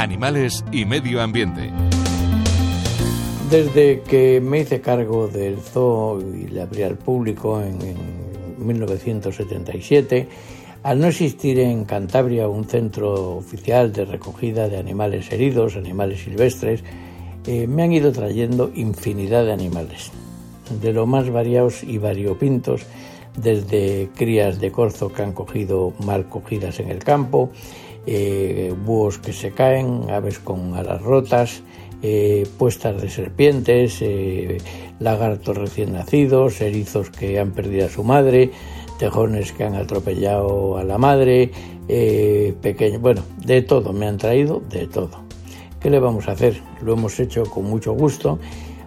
animales y medio ambiente. Desde que me hice cargo del zoo y le abrí al público en, 1977, al no existir en Cantabria un centro oficial de recogida de animales heridos, animales silvestres, eh, me han ido trayendo infinidad de animales, de lo más variados y variopintos, desde crías de corzo que han cogido mal cogidas en el campo, eh, búhos que se caen, aves con alas rotas, eh, puestas de serpientes, eh, lagartos recién nacidos, erizos que han perdido a su madre, tejones que han atropellado a la madre, pequeños, bueno, de todo, me han traído de todo. ¿Qué le vamos a hacer? Lo hemos hecho con mucho gusto.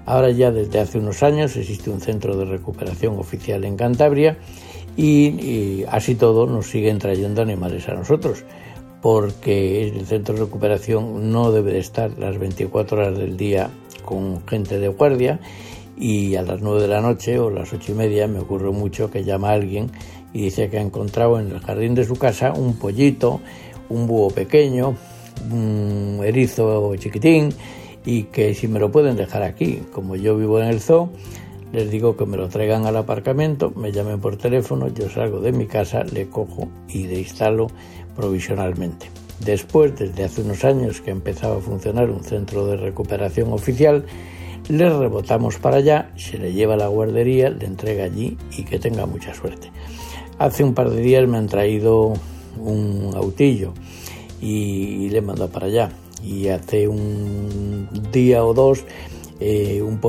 Ahora ya desde hace unos años existe un centro de recuperación oficial en Cantabria y, y así todo nos siguen trayendo animales a nosotros porque el centro de recuperación no debe de estar las 24 horas del día con gente de guardia y a las 9 de la noche o las ocho y media me ocurre mucho que llama a alguien y dice que ha encontrado en el jardín de su casa un pollito, un búho pequeño, un erizo chiquitín y que si me lo pueden dejar aquí, como yo vivo en el zoo, les digo que me lo traigan al aparcamiento, me llamen por teléfono, yo salgo de mi casa, le cojo y le instalo provisionalmente. Después, desde hace unos años que empezaba a funcionar un centro de recuperación oficial, le rebotamos para allá, se le lleva a la guardería, le entrega allí y que tenga mucha suerte. Hace un par de días me han traído un autillo y, le he mandado para allá. Y hace un día o dos eh, un,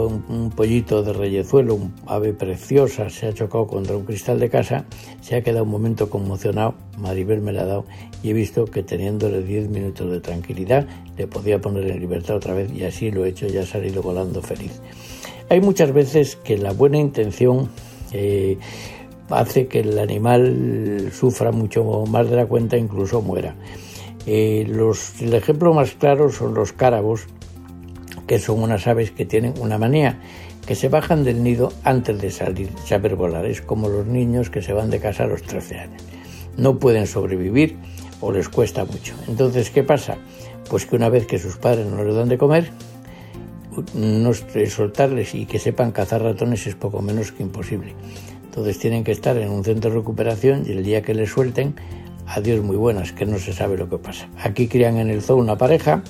pollito de reyezuelo, un ave preciosa, se ha chocado contra un cristal de casa, se ha quedado un momento conmocionado, Maribel me la ha dado y he visto que teniéndole 10 minutos de tranquilidad le podía poner en libertad otra vez y así lo he hecho, ya ha salido volando feliz. Hay muchas veces que la buena intención eh, hace que el animal sufra mucho más de la cuenta, incluso muera. Eh, los, el ejemplo más claro son los cárabos, que son unas aves que tienen una manía, que se bajan del nido antes de salir, saber volar. Es como los niños que se van de casa a los 13 años. No pueden sobrevivir o les cuesta mucho. Entonces, ¿qué pasa? Pues que una vez que sus padres no les dan de comer, no soltarles y que sepan cazar ratones es poco menos que imposible. Entonces tienen que estar en un centro de recuperación y el día que les suelten, adiós muy buenas, que no se sabe lo que pasa. Aquí crían en el zoo una pareja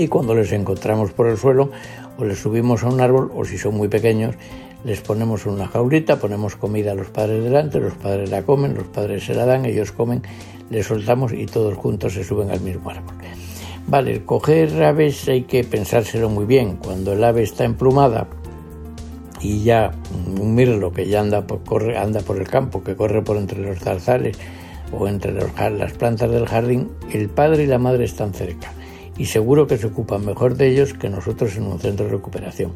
y cuando les encontramos por el suelo o les subimos a un árbol o si son muy pequeños les ponemos una jaulita, ponemos comida a los padres delante, los padres la comen, los padres se la dan, ellos comen, les soltamos y todos juntos se suben al mismo árbol. Vale, coger aves hay que pensárselo muy bien. Cuando el ave está emplumada y ya un mirlo que ya anda por, corre, anda por el campo, que corre por entre los zarzales o entre las plantas del jardín, el padre y la madre están cerca y seguro que se ocupan mejor de ellos que nosotros en un centro de recuperación.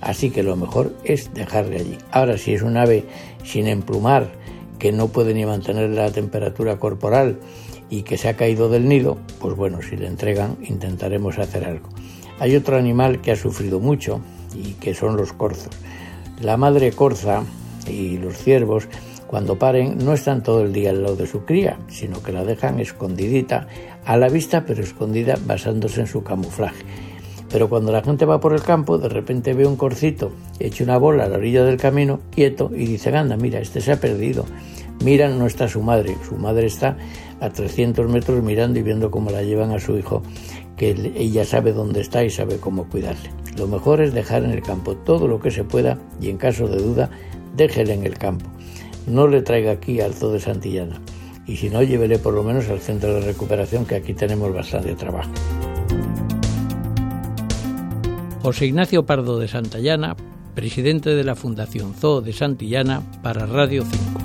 Así que lo mejor es dejarle allí. Ahora, si es un ave sin emplumar, que no puede ni mantener la temperatura corporal y que se ha caído del nido, pues bueno, si le entregan intentaremos hacer algo. Hay otro animal que ha sufrido mucho y que son los corzos. La madre corza y los ciervos cuando paren no están todo el día al lado de su cría, sino que la dejan escondidita, a la vista pero escondida basándose en su camuflaje. Pero cuando la gente va por el campo, de repente ve un corcito hecho una bola a la orilla del camino, quieto, y dice, anda, mira, este se ha perdido. Miran, no está su madre, su madre está a 300 metros mirando y viendo cómo la llevan a su hijo, que ella sabe dónde está y sabe cómo cuidarle. Lo mejor es dejar en el campo todo lo que se pueda y en caso de duda, déjele en el campo no le traiga aquí al Zoo de Santillana. Y si no, llévele por lo menos al centro de recuperación, que aquí tenemos bastante trabajo. José Ignacio Pardo de Santillana, presidente de la Fundación Zoo de Santillana para Radio 5.